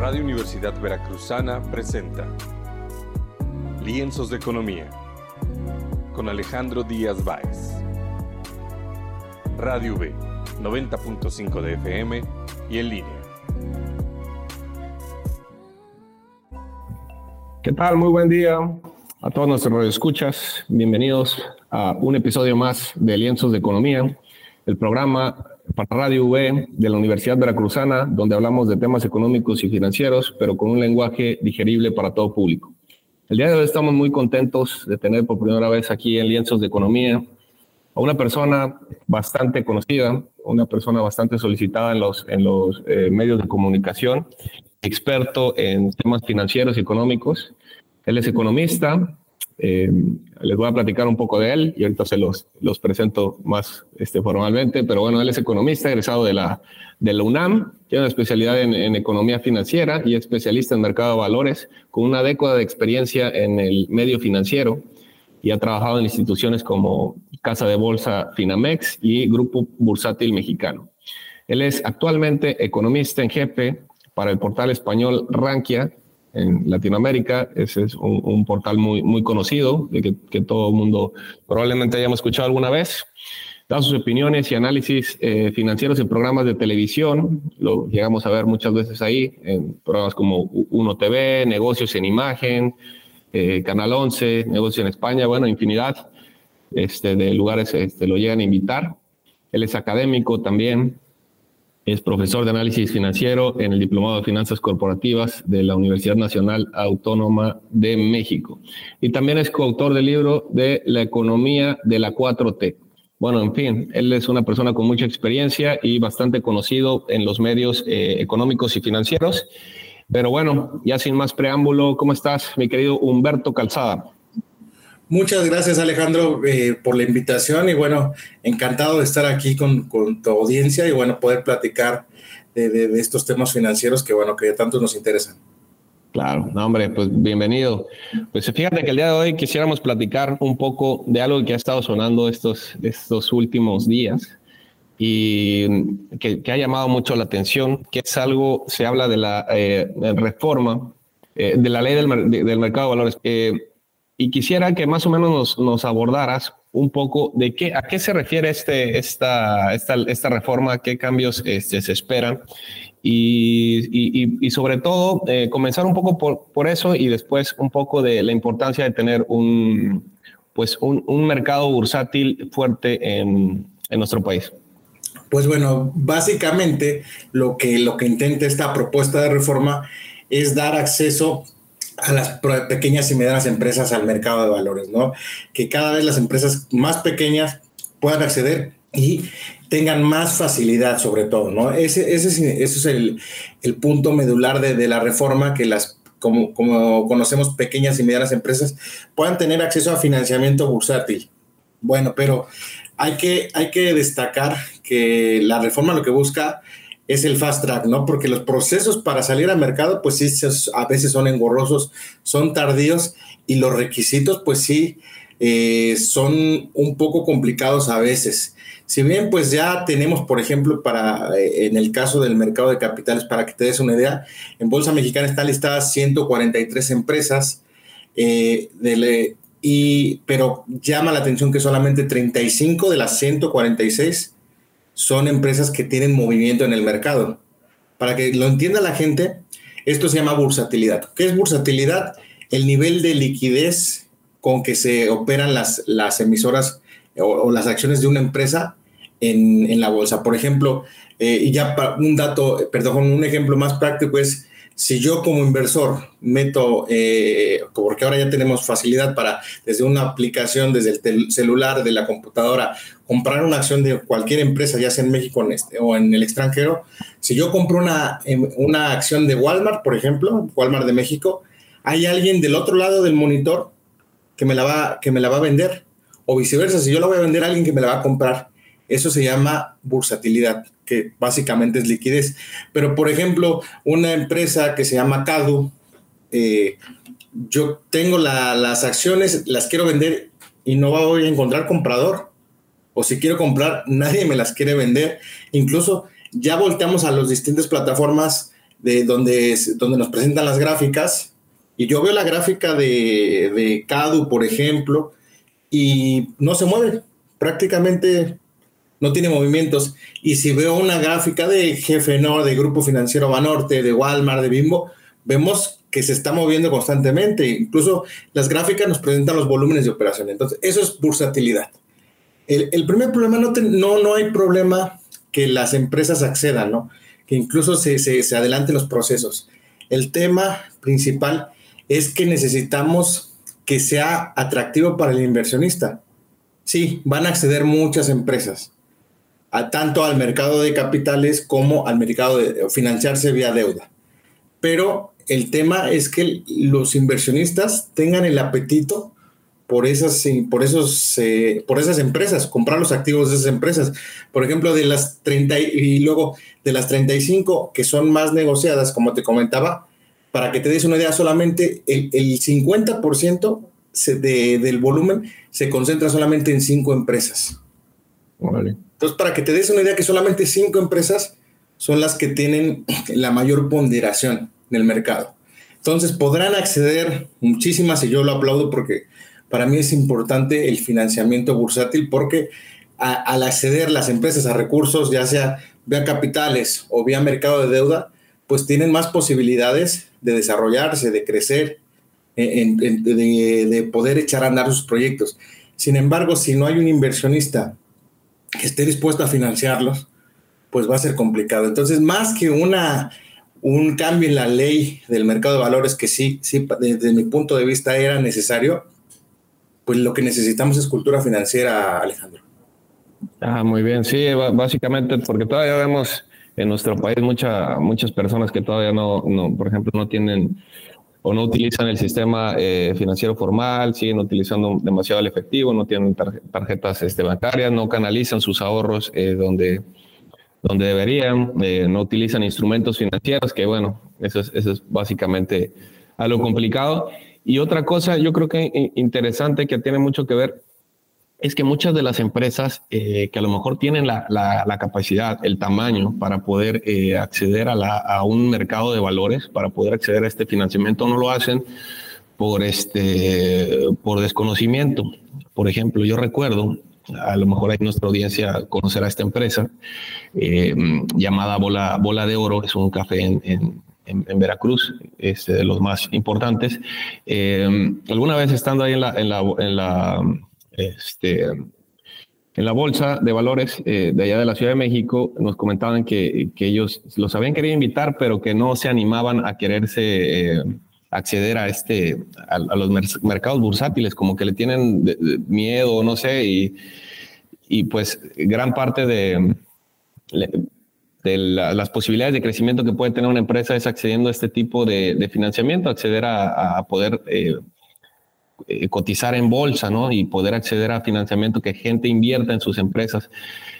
Radio Universidad Veracruzana presenta Lienzos de Economía con Alejandro Díaz Báez. Radio V, 90.5 de FM y en línea. ¿Qué tal? Muy buen día a todos nuestros escuchas. Bienvenidos a un episodio más de Lienzos de Economía, el programa para Radio V de la Universidad Veracruzana, donde hablamos de temas económicos y financieros, pero con un lenguaje digerible para todo público. El día de hoy estamos muy contentos de tener por primera vez aquí en Lienzos de Economía a una persona bastante conocida, una persona bastante solicitada en los, en los eh, medios de comunicación, experto en temas financieros y económicos. Él es economista, eh, les voy a platicar un poco de él y ahorita se los, los presento más este, formalmente, pero bueno, él es economista, egresado de la, de la UNAM, tiene una especialidad en, en, economía financiera y especialista en mercado de valores, con una década de experiencia en el medio financiero y ha trabajado en instituciones como Casa de Bolsa Finamex y Grupo Bursátil Mexicano. Él es actualmente economista en jefe para el portal español Rankia en Latinoamérica. Ese es un, un portal muy, muy conocido, de que, que, todo el mundo probablemente hayamos escuchado alguna vez. Da sus opiniones y análisis eh, financieros en programas de televisión. Lo llegamos a ver muchas veces ahí, en programas como Uno TV, Negocios en Imagen, eh, Canal 11, Negocios en España, bueno, infinidad este, de lugares este, lo llegan a invitar. Él es académico también, es profesor de análisis financiero en el Diplomado de Finanzas Corporativas de la Universidad Nacional Autónoma de México. Y también es coautor del libro de La economía de la 4T. Bueno, en fin, él es una persona con mucha experiencia y bastante conocido en los medios eh, económicos y financieros. Pero bueno, ya sin más preámbulo, ¿cómo estás, mi querido Humberto Calzada? Muchas gracias Alejandro eh, por la invitación y bueno, encantado de estar aquí con, con tu audiencia y bueno, poder platicar de, de, de, estos temas financieros que bueno, que tanto nos interesan. Claro, no hombre, pues bienvenido. Pues fíjate que el día de hoy quisiéramos platicar un poco de algo que ha estado sonando estos, estos últimos días y que, que ha llamado mucho la atención, que es algo, se habla de la eh, reforma eh, de la ley del, del mercado de valores. Eh, y quisiera que más o menos nos, nos, abordaras un poco de qué, a qué se refiere este, esta, esta, esta reforma, qué cambios este, se esperan y, y, y sobre todo eh, comenzar un poco por, por, eso y después un poco de la importancia de tener un, pues un, un mercado bursátil fuerte en, en, nuestro país. Pues bueno, básicamente lo que, lo que intenta esta propuesta de reforma es dar acceso a las pequeñas y medianas empresas al mercado de valores, ¿no? Que cada vez las empresas más pequeñas puedan acceder y tengan más facilidad sobre todo, ¿no? Ese, ese, ese es el, el punto medular de, de, la reforma, que las, como, como conocemos, pequeñas y medianas empresas puedan tener acceso a financiamiento bursátil. Bueno, pero hay que, hay que destacar que la reforma lo que busca es el fast track, ¿no? Porque los procesos para salir al mercado, pues sí, a veces son engorrosos, son tardíos y los requisitos, pues sí, eh, son un poco complicados a veces. Si bien, pues ya tenemos, por ejemplo, para eh, en el caso del mercado de capitales, para que te des una idea, en Bolsa Mexicana están listadas 143 empresas, eh, y, pero llama la atención que solamente 35 de las 146 son empresas que tienen movimiento en el mercado. Para que lo entienda la gente, esto se llama bursatilidad. ¿Qué es bursatilidad? El nivel de liquidez con que se operan las, las emisoras o, o las acciones de una empresa en, en la bolsa. Por ejemplo, eh, y ya un dato, perdón, un ejemplo más práctico es si yo como inversor meto, eh, porque ahora ya tenemos facilidad para desde una aplicación, desde el celular, de la computadora, comprar una acción de cualquier empresa, ya sea en México este, o en el extranjero, si yo compro una, em, una acción de Walmart, por ejemplo, Walmart de México, hay alguien del otro lado del monitor que me la va, que me la va a vender, o viceversa, si yo la voy a vender a alguien que me la va a comprar. Eso se llama bursatilidad, que básicamente es liquidez. Pero, por ejemplo, una empresa que se llama CADU, eh, yo tengo la, las acciones, las quiero vender y no voy a encontrar comprador. O si quiero comprar, nadie me las quiere vender. Incluso ya volteamos a las distintas plataformas de donde, donde nos presentan las gráficas, y yo veo la gráfica de CADU, por ejemplo, y no se mueve, prácticamente no tiene movimientos. Y si veo una gráfica de Jefe no de Grupo Financiero Banorte, de Walmart, de Bimbo, vemos que se está moviendo constantemente. Incluso las gráficas nos presentan los volúmenes de operación. Entonces, eso es bursatilidad. El, primer problema, no, no, no hay problema que las empresas accedan, ¿no? Que incluso se, se, se adelanten los procesos. El tema principal es que necesitamos que sea atractivo para el inversionista. Sí, van a acceder muchas empresas, a, tanto al mercado de capitales como al mercado de financiarse vía deuda. Pero el tema es que los inversionistas tengan el apetito por esas, por esos, eh, por esas empresas, comprar los activos de esas empresas. Por ejemplo, de las 30 y luego de las 35 que son más negociadas, como te comentaba, para que te des una idea, solamente el, el 50% del volumen se concentra solamente en cinco empresas. Entonces, para que te des una idea que solamente cinco empresas son las que tienen la mayor ponderación en el mercado. Entonces, podrán acceder muchísimas y yo lo aplaudo porque para mí es importante el financiamiento bursátil porque al acceder las empresas a recursos, ya sea vía capitales o vía mercado de deuda, pues tienen más posibilidades de desarrollarse, de crecer, de, poder echar a andar sus proyectos. Sin embargo, si no hay un inversionista que esté dispuesto a financiarlos, pues va a ser complicado. Entonces, más que una, un cambio en la ley del mercado de valores, que sí, sí, desde mi punto de vista era necesario, pues lo que necesitamos es cultura financiera, Alejandro. Ah, muy bien, sí, básicamente porque todavía vemos en nuestro país mucha, muchas personas que todavía no, no, por ejemplo, no tienen o no utilizan el sistema eh, financiero formal, siguen utilizando demasiado el efectivo, no tienen tarjetas este, bancarias, no canalizan sus ahorros eh, donde, donde deberían, eh, no utilizan instrumentos financieros, que bueno, eso es, eso es básicamente algo complicado. Y otra cosa, yo creo que interesante que tiene mucho que ver es que muchas de las empresas eh, que a lo mejor tienen la, la, capacidad, el tamaño para poder eh, acceder a, la, a, un mercado de valores, para poder acceder a este financiamiento, no lo hacen por, este, por desconocimiento. Por ejemplo, yo recuerdo, a lo mejor hay nuestra audiencia conocerá esta empresa eh, llamada Bola, Bola de Oro, es un café en, en en, Veracruz, es de los más importantes. alguna vez estando ahí en la este, en la bolsa de valores eh, de allá de la Ciudad de México nos comentaban que, ellos los habían querido invitar, pero que no se animaban a quererse eh, acceder a este a, los mercados bursátiles, como que le tienen miedo, no sé, y, pues gran parte de, las posibilidades de crecimiento que puede tener una empresa es accediendo a este tipo de, financiamiento, acceder a, a poder eh, eh, cotizar en bolsa, ¿no? Y poder acceder a financiamiento que gente invierta en sus empresas,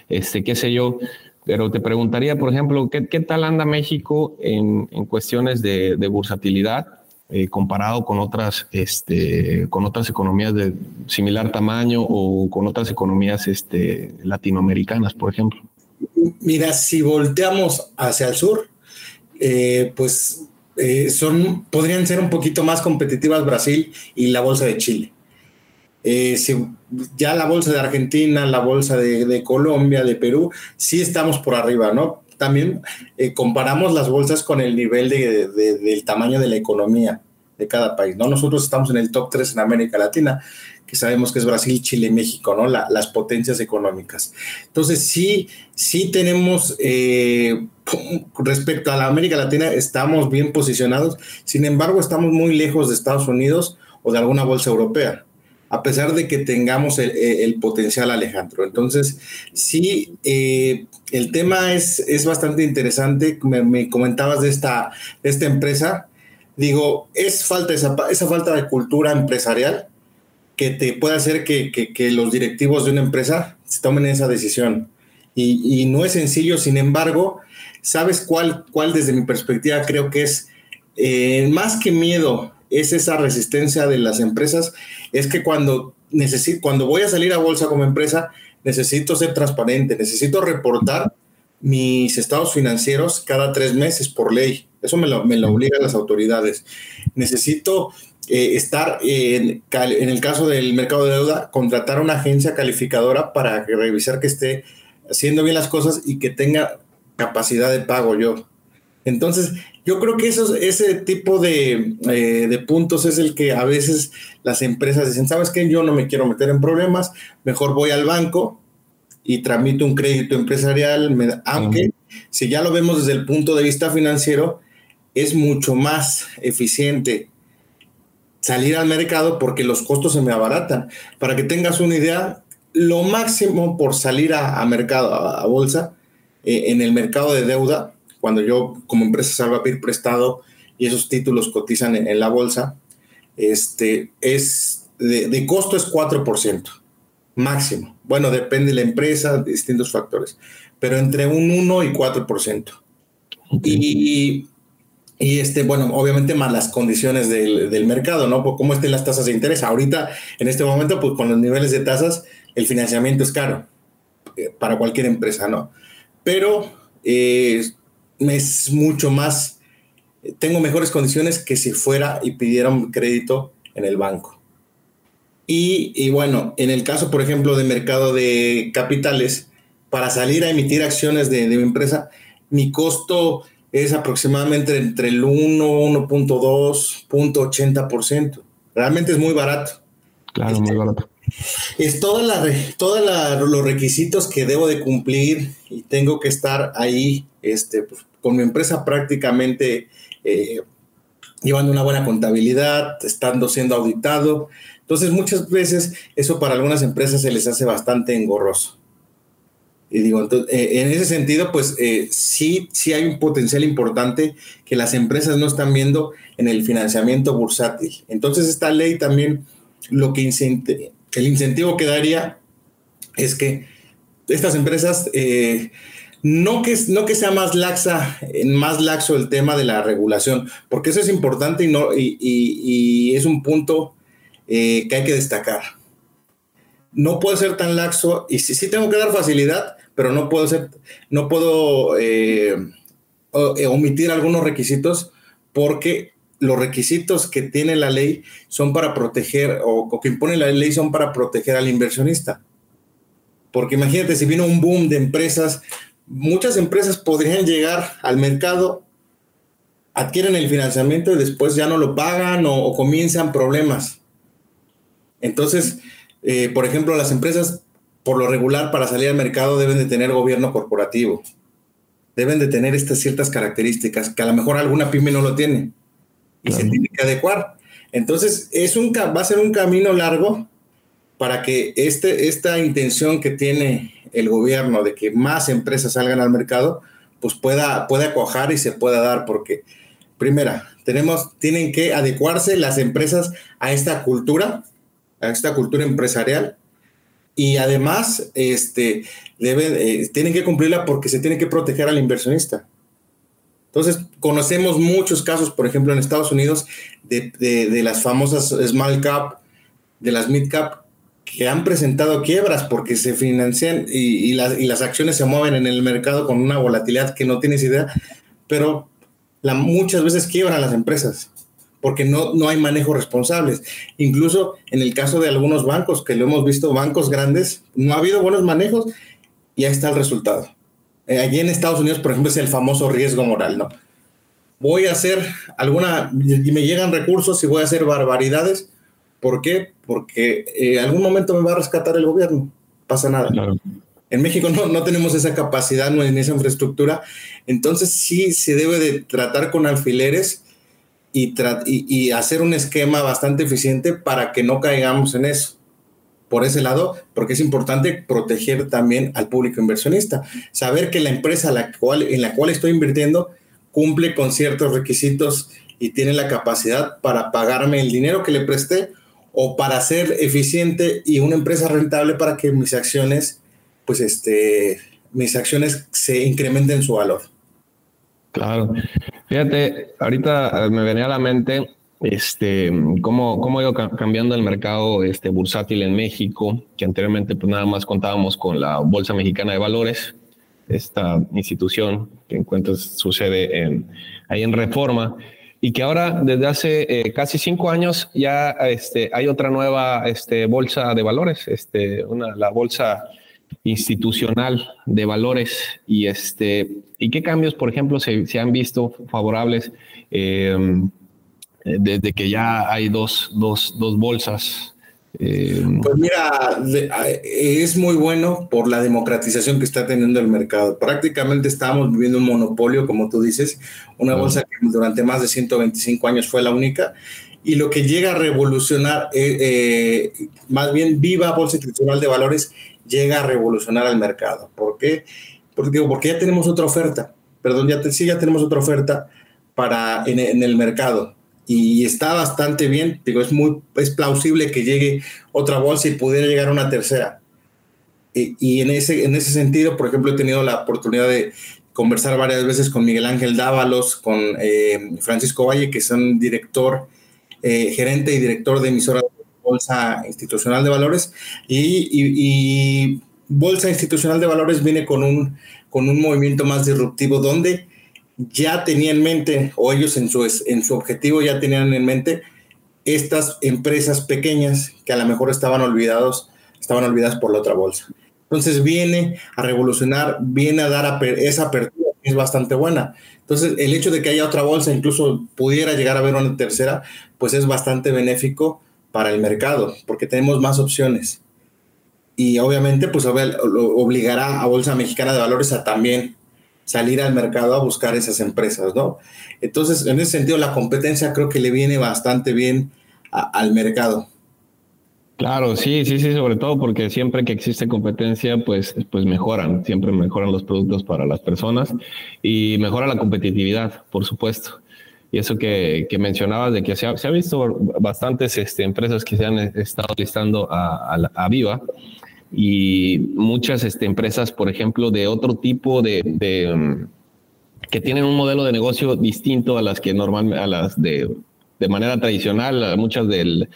este, qué sé yo. Pero te preguntaría, por ejemplo, ¿qué, tal anda México en, en cuestiones de, de bursatilidad eh, comparado con otras, este, con otras economías de similar tamaño o con otras economías este, latinoamericanas, por ejemplo? Mira, si volteamos hacia el sur, eh, pues eh, son, podrían ser un poquito más competitivas Brasil y la bolsa de Chile. Eh, ya la bolsa de Argentina, la bolsa de, Colombia, de Perú, sí estamos por arriba, ¿no? También eh, comparamos las bolsas con el nivel de, del tamaño de la economía de cada país, ¿no? Nosotros estamos en el top 3 en América Latina, que sabemos que es Brasil, Chile, México, ¿no? las potencias económicas. Entonces, sí, sí tenemos respecto a la América Latina estamos bien posicionados, sin embargo estamos muy lejos de Estados Unidos o de alguna bolsa europea, a pesar de que tengamos el, potencial Alejandro. Entonces, sí, eh, el tema es, es bastante interesante, me, comentabas de esta, esta empresa, digo, es falta esa, esa falta de cultura empresarial que te puede hacer que, que, los directivos de una empresa tomen esa decisión. Y, y, no es sencillo, sin embargo, ¿Sabes cuál, cuál desde mi perspectiva creo que es eh, más que miedo? Es esa resistencia de las empresas. Es que cuando, necesito, cuando voy a salir a bolsa como empresa, necesito ser transparente, necesito reportar mis estados financieros cada tres meses por ley. Eso me lo, me lo obligan las autoridades. Necesito eh, estar en, en, el caso del mercado de deuda, contratar a una agencia calificadora para revisar que esté haciendo bien las cosas y que tenga capacidad de pago yo. Entonces, yo creo que eso, ese tipo de, eh, de, puntos es el que a veces las empresas dicen, ¿sabes qué? Yo no me quiero meter en problemas, mejor voy al banco y tramito un crédito empresarial, aunque si ya lo vemos desde el punto de vista financiero, es mucho más eficiente salir al mercado porque los costos se me abaratan. Para que tengas una idea, lo máximo por salir a, mercado, a, bolsa, eh, en el mercado de deuda, cuando yo como empresa salgo a pedir prestado y esos títulos cotizan en, la bolsa, este, es de, costo es 4%, máximo. Bueno, depende de la empresa, distintos factores, pero entre un 1 y 4%. Y, y este, bueno, obviamente más las condiciones del, del mercado, ¿no? Por cómo estén las tasas de interés. Ahorita, en este momento, pues con los niveles de tasas, el financiamiento es caro eh, para cualquier empresa, ¿no? Pero eh, es mucho más, tengo mejores condiciones que si fuera y pidiera un crédito en el banco. Y, bueno, en el caso, por ejemplo, de mercado de capitales, para salir a emitir acciones de, de mi empresa, mi costo es aproximadamente entre el 1, 1.2, 0.80%. Realmente es muy barato. Claro, muy este, barato. Es todos la, los requisitos que debo de cumplir y tengo que estar ahí este, pues, con mi empresa prácticamente eh, llevando una buena contabilidad, estando siendo auditado. Entonces muchas veces eso para algunas empresas se les hace bastante engorroso. Y digo, eh, en ese sentido, pues eh, sí, sí hay un potencial importante que las empresas no están viendo en el financiamiento bursátil. Entonces esta ley también lo que el incentivo que daría es que estas empresas, eh, no, que, no que sea más laxa, más laxo el tema de la regulación, porque eso es importante y, no, y, es un punto eh, que hay que destacar. No puede ser tan laxo, y sí, tengo que dar facilidad, pero no puedo ser, no puedo eh, omitir algunos requisitos porque los requisitos que tiene la ley son para proteger, o, que impone la ley son para proteger al inversionista. Porque imagínate, si vino un boom de empresas, muchas empresas podrían llegar al mercado, adquieren el financiamiento y después ya no lo pagan o, comienzan problemas. Entonces, eh, por ejemplo, las empresas, por lo regular, para salir al mercado deben de tener gobierno corporativo. Deben de tener estas ciertas características que a lo mejor alguna pyme no lo tiene y se tiene que adecuar. Entonces, es un, va a ser un camino largo para que este, esta intención que tiene el gobierno de que más empresas salgan al mercado, pues pueda, pueda cuajar y se pueda dar, porque primera, tenemos, tienen que adecuarse las empresas a esta cultura, a esta cultura empresarial, y además este, deben, eh, tienen que cumplirla porque se tiene que proteger al inversionista. Entonces, conocemos muchos casos, por ejemplo, en Estados Unidos, de, las famosas small cap, de las mid cap, que han presentado quiebras porque se financian y, las acciones se mueven en el mercado con una volatilidad que no tienes idea, pero muchas veces quiebran las empresas porque no, no hay manejo responsables. Incluso en el caso de algunos bancos, que lo hemos visto, bancos grandes, no ha habido buenos manejos y ahí está el resultado. Eh, allí en Estados Unidos, por ejemplo, es el famoso riesgo moral, ¿no? Voy a hacer alguna, y me llegan recursos y voy a hacer barbaridades. ¿Por qué? Porque en algún momento me va a rescatar el gobierno. Pasa nada. En México no, no tenemos esa capacidad no en esa infraestructura. Entonces sí se debe de tratar con alfileres y, hacer un esquema bastante eficiente para que no caigamos en eso por ese lado, porque es importante proteger también al público inversionista. Saber que la empresa la cual, en la cual estoy invirtiendo cumple con ciertos requisitos y tiene la capacidad para pagarme el dinero que le presté o para ser eficiente y una empresa rentable para que mis acciones, pues este, mis acciones se incrementen su valor. Claro. Fíjate, ahorita me venía a la mente este, cómo, cómo ha ido cambiando el mercado este, bursátil en México, que anteriormente pues nada más contábamos con la Bolsa Mexicana de Valores. esta institución que encuentras su sede en, ahí en Reforma y que ahora desde hace eh, casi cinco años ya este, hay otra nueva este, bolsa de valores, este, una, la bolsa institucional de valores y este y qué cambios por ejemplo se, se han visto favorables em, desde que ya hay dos, dos, dos bolsas eh, pues mira, es muy bueno por la democratización que está teniendo el mercado. Prácticamente estamos viviendo un monopolio, como tú dices, una bolsa que durante más de 125 años fue la única. Y lo que llega a revolucionar, eh, eh, más bien viva Bolsa Institucional de Valores, llega a revolucionar al mercado. ¿Por qué? Porque, porque ya tenemos otra oferta. Perdón, ya, sí, ya tenemos otra oferta para, en, el mercado y está bastante bien. Digo, es muy es plausible que llegue otra bolsa y pudiera llegar una tercera. Y, en, ese, en ese sentido, por ejemplo, he tenido la oportunidad de conversar varias veces con Miguel Ángel Dávalos, con eh, Francisco Valle, que son director, eh, gerente y director de emisora Bolsa Institucional de Valores. Y, Bolsa Institucional de Valores viene con un, con un movimiento más disruptivo donde ya tenía en mente, o ellos en su, en su objetivo ya tenían en mente estas empresas pequeñas que a lo mejor estaban olvidados, estaban olvidadas por la otra bolsa. Entonces viene a revolucionar, viene a dar esa apertura que es bastante buena. Entonces el hecho de que haya otra bolsa, incluso pudiera llegar a haber una tercera, pues es bastante benéfico para el mercado, porque tenemos más opciones. Y obviamente pues obligará a Bolsa Mexicana de Valores a también salir al mercado a buscar esas empresas, ¿no? Entonces, en ese sentido, la competencia creo que le viene bastante bien al mercado. Claro, sí, sí, sí, sobre todo porque siempre que existe competencia, pues, pues mejoran, siempre mejoran los productos para las personas y mejora la competitividad, por supuesto. Y eso que, que mencionabas de que se ha, se ha visto bastantes este, empresas que se han estado listando a, a, a Viva y muchas este, empresas, por ejemplo, de otro tipo de, mm, que tienen un modelo de negocio distinto a las que normalmente, a las de, de manera tradicional, muchas del,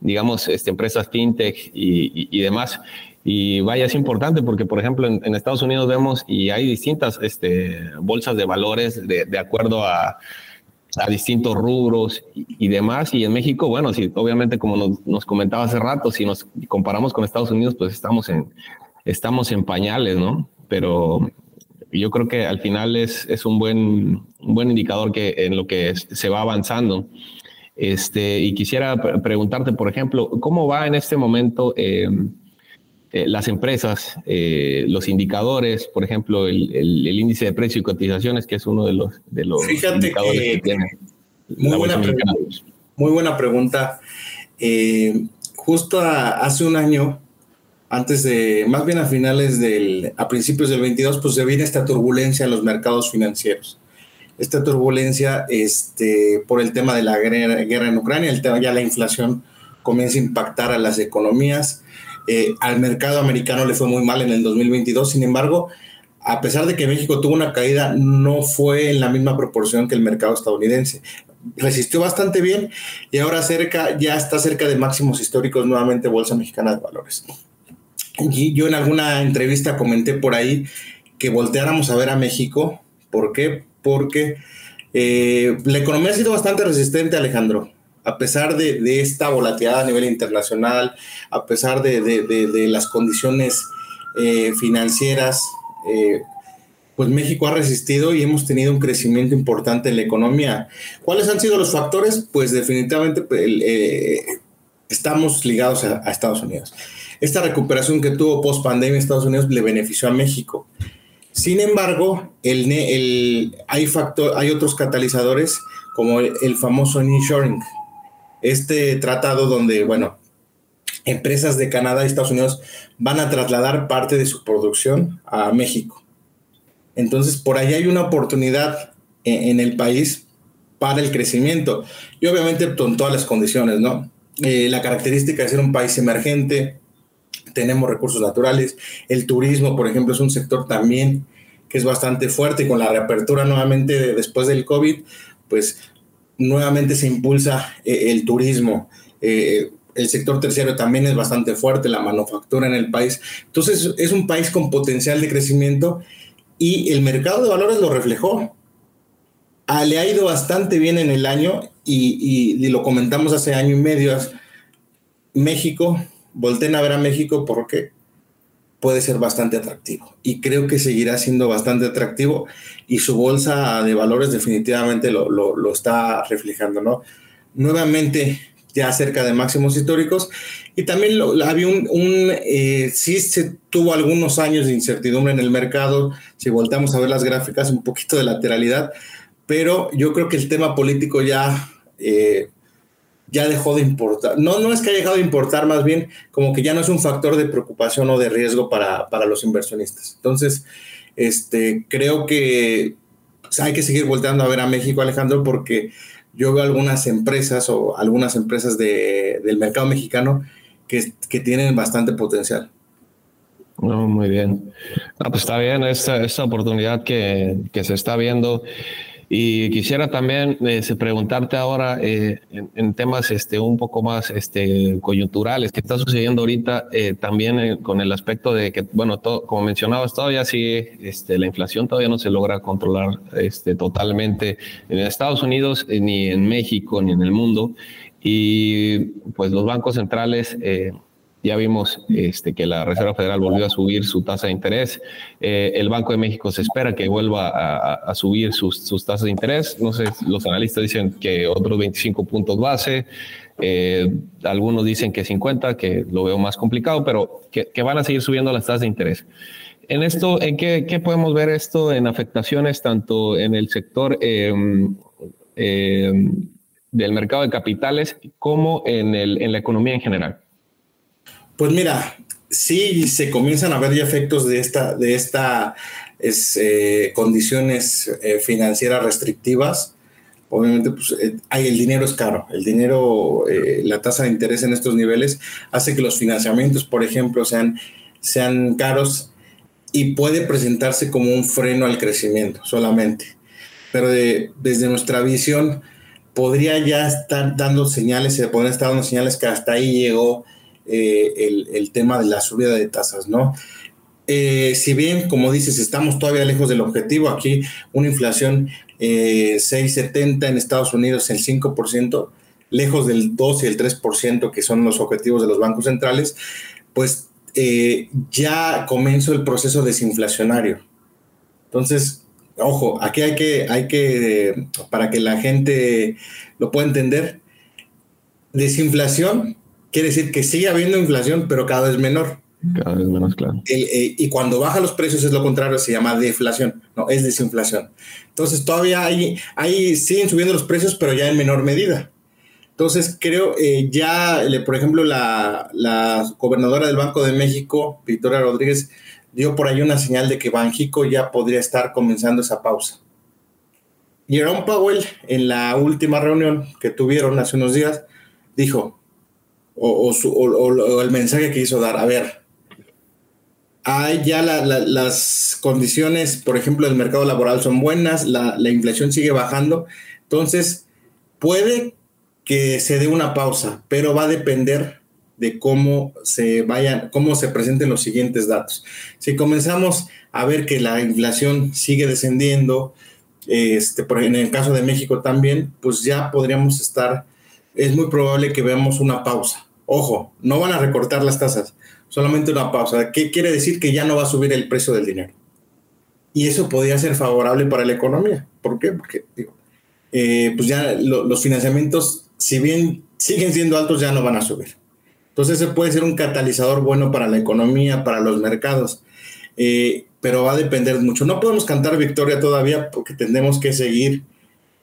digamos, este, empresas fintech y, y, demás. Y vaya, es importante porque, por ejemplo, en, en, Estados Unidos vemos y hay distintas este, bolsas de valores de, de acuerdo a, a distintos rubros y, demás. Y en México, bueno, sí, obviamente como nos, comentaba hace rato, si nos comparamos con Estados Unidos, pues estamos en, estamos en pañales, ¿no? Pero yo creo que al final es, es un, buen, un buen indicador que en lo que se va avanzando. Este, y quisiera preguntarte, por ejemplo, ¿cómo va en este momento? Eh, eh, las empresas, eh, los indicadores, por ejemplo, el, el, el, índice de precio y cotizaciones, que es uno de los, de los Fíjate indicadores que, que tiene. Muy buena, pregunta, muy buena pregunta. Eh, justo a, hace un año, antes de, más bien a finales del, a principios del 22, pues se viene esta turbulencia en los mercados financieros. Esta turbulencia este, por el tema de la guerra, guerra en Ucrania, el tema, ya la inflación comienza a impactar a las economías eh, al mercado americano le fue muy mal en el 2022, sin embargo, a pesar de que México tuvo una caída, no fue en la misma proporción que el mercado estadounidense. Resistió bastante bien y ahora cerca, ya está cerca de máximos históricos nuevamente Bolsa Mexicana de Valores. Y yo en alguna entrevista comenté por ahí que volteáramos a ver a México. ¿Por qué? Porque eh, la economía ha sido bastante resistente, Alejandro a pesar de, esta volatilidad a nivel internacional, a pesar de, las condiciones eh, financieras, eh, pues México ha resistido y hemos tenido un crecimiento importante en la economía. ¿Cuáles han sido los factores? Pues definitivamente pues, eh, estamos ligados a, Estados Unidos. Esta recuperación que tuvo post pandemia Estados Unidos le benefició a México. Sin embargo, hay otros catalizadores como el, el famoso nearshoring, este tratado donde, bueno, empresas de Canadá y Estados Unidos van a trasladar parte de su producción a México. Entonces, por ahí hay una oportunidad en, el país para el crecimiento y obviamente con todas las condiciones, ¿no? Eh, la característica de ser un país emergente, tenemos recursos naturales, el turismo, por ejemplo, es un sector también que es bastante fuerte con la reapertura nuevamente después del COVID, pues nuevamente se impulsa eh, el turismo. Eh, el sector terciario también es bastante fuerte, la manufactura en el país. Entonces, es un país con potencial de crecimiento y el mercado de valores lo reflejó. Ah, le ha ido bastante bien en el año y, y, lo comentamos hace año y medio. México, volteen a ver a México porque puede ser bastante atractivo y creo que seguirá siendo bastante atractivo y su bolsa de valores definitivamente lo, lo, lo está reflejando, ¿no? Nuevamente ya cerca de máximos históricos y también había un, un eh, sí se tuvo algunos años de incertidumbre en el mercado, si voltamos a ver las gráficas, un poquito de lateralidad, pero yo creo que el tema político ya, eh, ya dejó de importar. No, no es que haya dejado de importar, más bien como que ya no es un factor de preocupación o de riesgo para, para los inversionistas. Entonces, este, creo que hay que seguir volteando a ver a México, Alejandro, porque yo veo algunas empresas o algunas empresas de, del mercado mexicano que, que tienen bastante potencial. No, muy bien. pues está bien esta, esta oportunidad que, que, se está viendo. Y quisiera también eh, preguntarte ahora eh, en, temas este, un poco más este, coyunturales, ¿qué está sucediendo ahorita eh, también con el aspecto de que, bueno, todo, como mencionabas, todavía sigue, este, la inflación todavía no se logra controlar este, totalmente en Estados Unidos, ni en México, ni en el mundo. Y pues los bancos centrales ya vimos este, que la Reserva Federal volvió a subir su tasa de interés. Eh, el Banco de México se espera que vuelva a, subir sus, tasas de interés. No sé, los analistas dicen que otros 25 puntos base. Eh, algunos dicen que 50, que lo veo más complicado, pero que, van a seguir subiendo las tasas de interés. En esto, ¿en qué, podemos ver esto en afectaciones tanto en el sector em, em, del mercado de capitales como en, el, en la economía en general? Pues mira, sí se comienzan a ver ya efectos de esta, de esta eh, condiciones eh, financieras restrictivas. Obviamente, pues, eh, hay, el dinero es caro. El dinero, la tasa de interés en estos niveles hace que los financiamientos, por ejemplo, sean, sean caros y puede presentarse como un freno al crecimiento solamente. Pero desde nuestra visión, podría ya estar dando señales, se podrían estar dando señales que hasta ahí llegó eh, el, tema de la subida de tasas, ¿no? Eh, si bien, como dices, estamos todavía lejos del objetivo, aquí una inflación 6,70 eh, en Estados Unidos, el 5%, lejos del 2 y el 3% que son los objetivos de los bancos centrales, pues ya comenzó el proceso desinflacionario. Entonces, ojo, aquí hay que, hay que, para que la gente lo pueda entender, desinflación quiere decir que sigue habiendo inflación, pero cada vez menor. Cada vez menos, claro. Eh, y cuando baja los precios es lo contrario, se llama deflación, no, es desinflación. Entonces todavía hay, hay siguen subiendo los precios, pero ya en menor medida. Entonces creo, eh, ya, por ejemplo, la, la, gobernadora del Banco de México, Victoria Rodríguez, dio por ahí una señal de que Banjico ya podría estar comenzando esa pausa. Jerome Powell, en la última reunión que tuvieron hace unos días, dijo, o, el mensaje que hizo dar. A ver, hay ya las condiciones, por ejemplo, del mercado laboral son buenas, la, inflación sigue bajando, entonces puede que se dé una pausa, pero va a depender de cómo se vayan, cómo se presenten los siguientes datos. Si comenzamos a ver que la inflación sigue descendiendo, este, por, en el caso de México también, pues ya podríamos estar es muy probable que veamos una pausa. Ojo, no van a recortar las tasas, solamente una pausa. ¿Qué quiere decir? Que ya no va a subir el precio del dinero. Y eso podría ser favorable para la economía. ¿Por qué? Porque, digo, eh, pues ya los financiamientos, si bien siguen siendo altos, ya no van a subir. Entonces, ese puede ser un catalizador bueno para la economía, para los mercados. Eh, pero va a depender mucho. No podemos cantar victoria todavía porque tendremos que seguir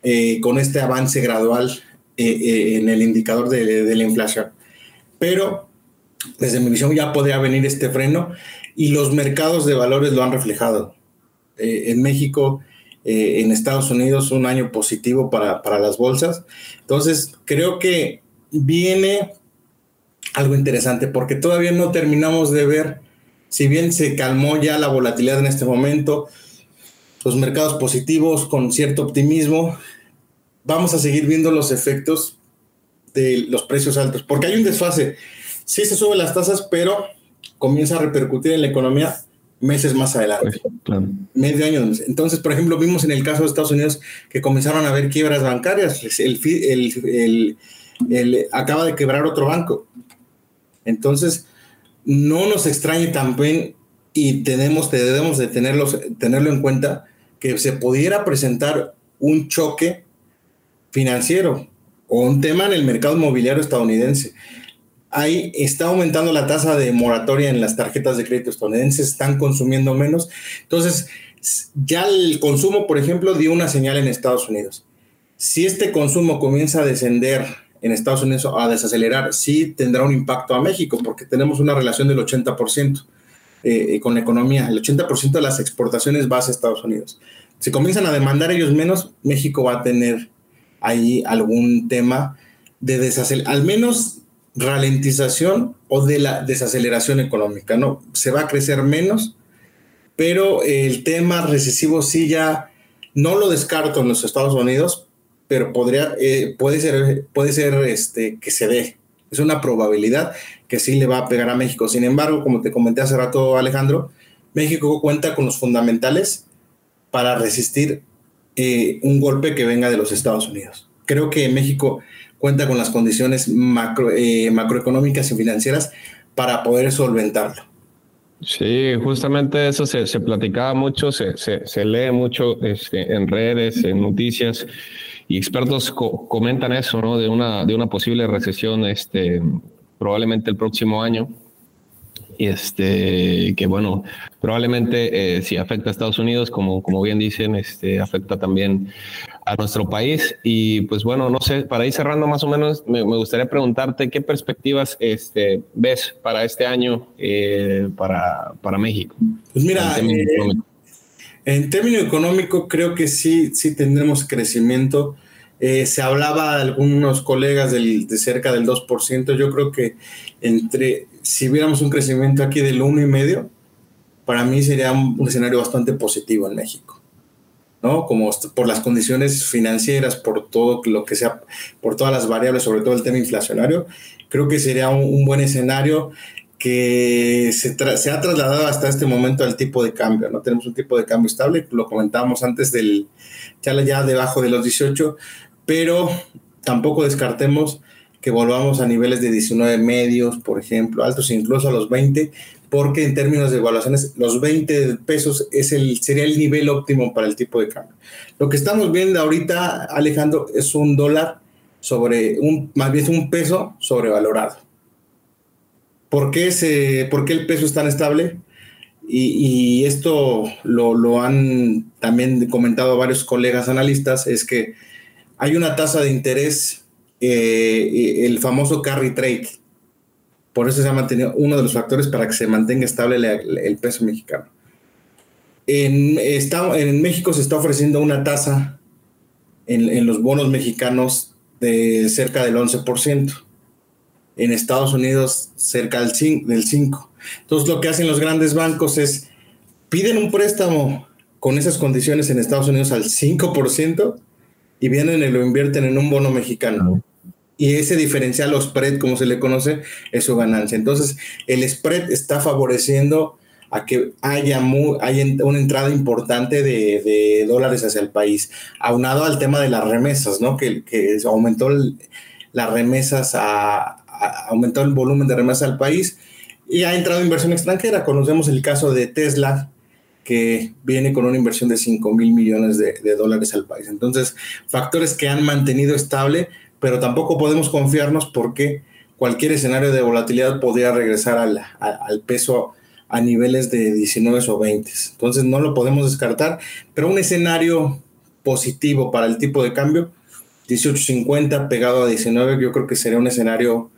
eh, con este avance gradual en el indicador de, la inflación. Pero desde mi visión ya podría venir este freno y los mercados de valores lo han reflejado. Eh, en México, en Estados Unidos, un año positivo para, para las bolsas. Entonces, creo que viene algo interesante porque todavía no terminamos de ver, si bien se calmó ya la volatilidad en este momento, los mercados positivos con cierto optimismo, vamos a seguir viendo los efectos de los precios altos, porque hay un desfase. Sí se suben las tasas, pero comienza a repercutir en la economía meses más adelante. Pues, Medio año. Entonces, por ejemplo, vimos en el caso de Estados Unidos que comenzaron a haber quiebras bancarias. El, el, acaba de quebrar otro banco. Entonces, no nos extrañe también y tenemos, debemos de tenerlos, tenerlo en cuenta que se pudiera presentar un choque financiero o un tema en el mercado inmobiliario estadounidense ahí está aumentando la tasa de moratoria en las tarjetas de crédito estadounidenses, están consumiendo menos. Entonces, ya el consumo, por ejemplo, dio una señal en Estados Unidos. Si este consumo comienza a descender en Estados Unidos, a desacelerar, sí tendrá un impacto a México, porque tenemos una relación del 80% eh, con la economía. El 80% de las exportaciones va a Estados Unidos. Si comienzan a demandar ellos menos, México va a tener ahí algún tema de desacelerar, al menos ralentización o de la desaceleración económica, ¿no? Se va a crecer menos, pero el tema recesivo sí ya no lo descarto en los Estados Unidos, pero podría, eh, puede ser, puede ser este, que se dé. Es una probabilidad que sí le va a pegar a México. Sin embargo, como te comenté hace rato, Alejandro, México cuenta con los fundamentales para resistir eh, un golpe que venga de los Estados Unidos. Creo que México cuenta con las condiciones macro, eh, macroeconómicas y financieras para poder solventarlo. Sí, justamente eso se, se platicaba mucho, se, se, lee mucho este, en redes, en noticias, y expertos comentan eso, ¿no? De una, de una posible recesión este, probablemente el próximo año. Y este, que bueno, probablemente eh, si afecta a Estados Unidos, como, como bien dicen, este, afecta también a nuestro país. Y pues bueno, no sé, para ir cerrando más o menos, me, gustaría preguntarte qué perspectivas este, ves para este año eh, para, para México. Pues mira, en términos, económicos creo que sí, sí tendremos crecimiento. Eh, se hablaba algunos colegas del, de cerca del 2%. Yo creo que entre, si viéramos un crecimiento aquí del 1,5%, para mí sería un escenario bastante positivo en México. ¿no? Como por las condiciones financieras, por todo lo que sea, por todas las variables, sobre todo el tema inflacionario, creo que sería un, buen escenario que se, se, ha trasladado hasta este momento al tipo de cambio, ¿no? Tenemos un tipo de cambio estable, lo comentábamos antes del, ya, ya debajo de los 18, pero tampoco descartemos que volvamos a niveles de 19 medios, por ejemplo, altos incluso a los 20, porque en términos de evaluaciones, los 20 pesos es el, sería el nivel óptimo para el tipo de cambio. Lo que estamos viendo ahorita, Alejandro, es un dólar sobre un, más bien un peso sobrevalorado. ¿Por qué, por qué el peso es tan estable? Y, esto lo, lo, han también comentado varios colegas analistas, es que hay una tasa de interés, eh, el famoso carry trade, por eso se ha mantenido uno de los factores para que se mantenga estable el, peso mexicano. En, en México se está ofreciendo una tasa en, los bonos mexicanos de cerca del 11%. En Estados Unidos cerca del 5%, del 5%. Entonces lo que hacen los grandes bancos es piden un préstamo con esas condiciones en Estados Unidos al 5% y vienen y lo invierten en un bono mexicano y ese diferencial o spread, como se le conoce, es su ganancia. Entonces, el spread está favoreciendo a que haya, una entrada importante de, dólares hacia el país, aunado al tema de las remesas, ¿no? Que, aumentó las remesas, aumentó el volumen de remesas al país y ha entrado inversión extranjera. Conocemos el caso de Tesla, que viene con una inversión de 5 mil millones de, de, dólares al país. Entonces, factores que han mantenido estable pero tampoco podemos confiarnos porque cualquier escenario de volatilidad podría regresar al, al peso a niveles de 19 o 20. Entonces no lo podemos descartar, pero un escenario positivo para el tipo de cambio, 18.50 pegado a 19, yo creo que sería un escenario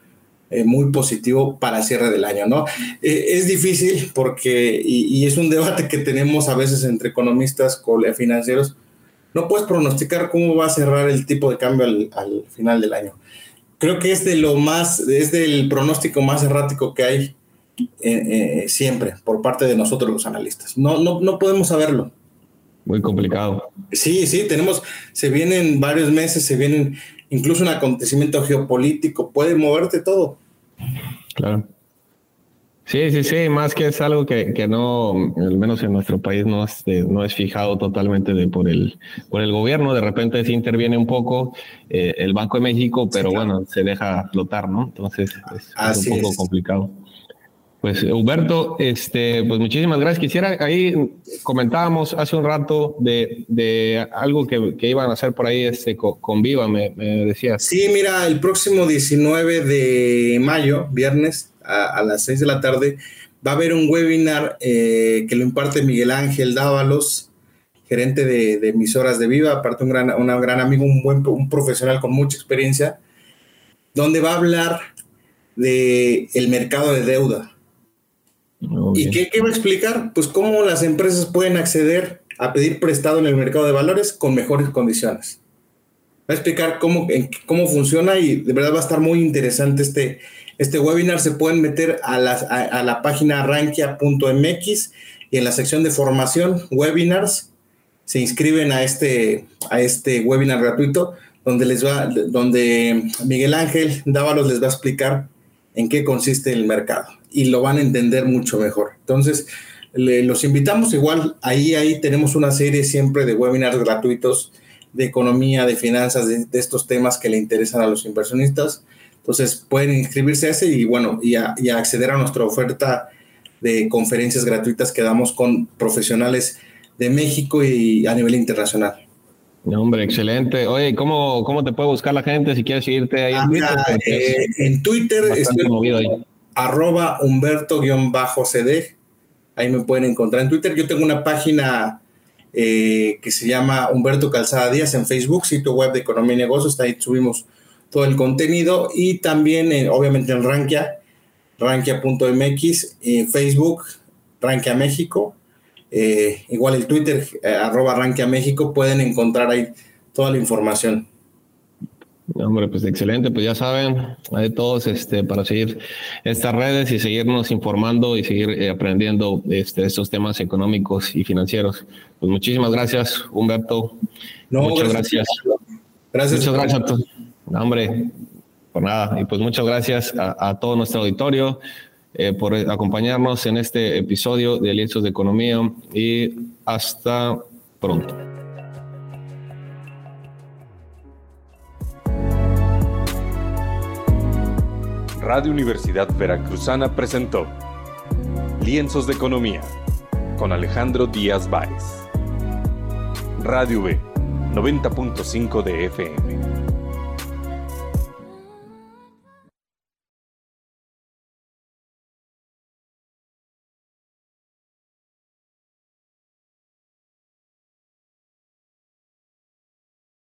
eh, muy positivo para cierre del año, ¿no? Eh, es difícil porque, y, y, es un debate que tenemos a veces entre economistas, financieros, no puedes pronosticar cómo va a cerrar el tipo de cambio al, final del año. Creo que es de lo más, es del pronóstico más errático que hay eh, eh, siempre por parte de nosotros los analistas. No, no, no podemos saberlo. Muy complicado. Sí, sí, tenemos, se vienen varios meses, se vienen incluso un acontecimiento geopolítico, puede moverte todo. Claro. Sí, sí, sí, más que es algo que, que no, al menos en nuestro país, no es, no es fijado totalmente de, por, el, por el gobierno. De repente sí interviene un poco eh, el Banco de México, pero bueno, se deja flotar, ¿no? Entonces es, un poco complicado. Pues Huberto, este, pues muchísimas gracias. Quisiera, ahí comentábamos hace un rato de, de algo que, que, iban a hacer por ahí este, con, Viva, me, me decías. Sí, mira, el próximo 19 de mayo, viernes, a, las 6 de la tarde, va a haber un webinar eh, que lo imparte Miguel Ángel Dávalos, gerente de, emisoras de Viva, aparte un gran, un gran amigo, un buen un profesional con mucha experiencia, donde va a hablar de el mercado de deuda. ¿Y qué, qué, va a explicar? Pues cómo las empresas pueden acceder a pedir prestado en el mercado de valores con mejores condiciones. Va a explicar cómo, cómo funciona y de verdad va a estar muy interesante este, este webinar se pueden meter a la, a, la página rankia.mx y en la sección de formación, webinars, se inscriben a este, a este webinar gratuito donde les va, donde Miguel Ángel Dávalos les va a explicar en qué consiste el mercado y lo van a entender mucho mejor. Entonces, los invitamos igual, ahí, ahí tenemos una serie siempre de webinars gratuitos de economía, de finanzas, de estos temas que le interesan a los inversionistas. Entonces pueden inscribirse a ese y bueno, y, acceder a nuestra oferta de conferencias gratuitas que damos con profesionales de México y a nivel internacional. hombre, excelente. Oye, ¿cómo, ¿cómo te puede buscar la gente si quieres seguirte ahí en Twitter? Eh, en Twitter estoy arroba Humberto-CD. Ahí me pueden encontrar en Twitter. Yo tengo una página eh, que se llama Humberto Calzada Díaz en Facebook, sitio web de economía y negocios. Ahí subimos todo el contenido y también obviamente en Rankia, rankia.mx, en Facebook, Rankia México, eh, igual el Twitter, eh, arroba Rankia México, pueden encontrar ahí toda la información. Hombre, pues excelente, pues ya saben, hay todos este, para seguir estas redes y seguirnos informando y seguir eh, aprendiendo este, estos temas económicos y financieros. Pues muchísimas gracias, Humberto. Muchas gracias. Gracias. Muchas gracias a todos hombre, por nada. Y pues muchas gracias a, todo nuestro auditorio eh, por acompañarnos en este episodio de Lienzos de Economía y hasta pronto. Radio Universidad Veracruzana presentó Lienzos de Economía con Alejandro Díaz Báez. Radio B, 90.5 de FM.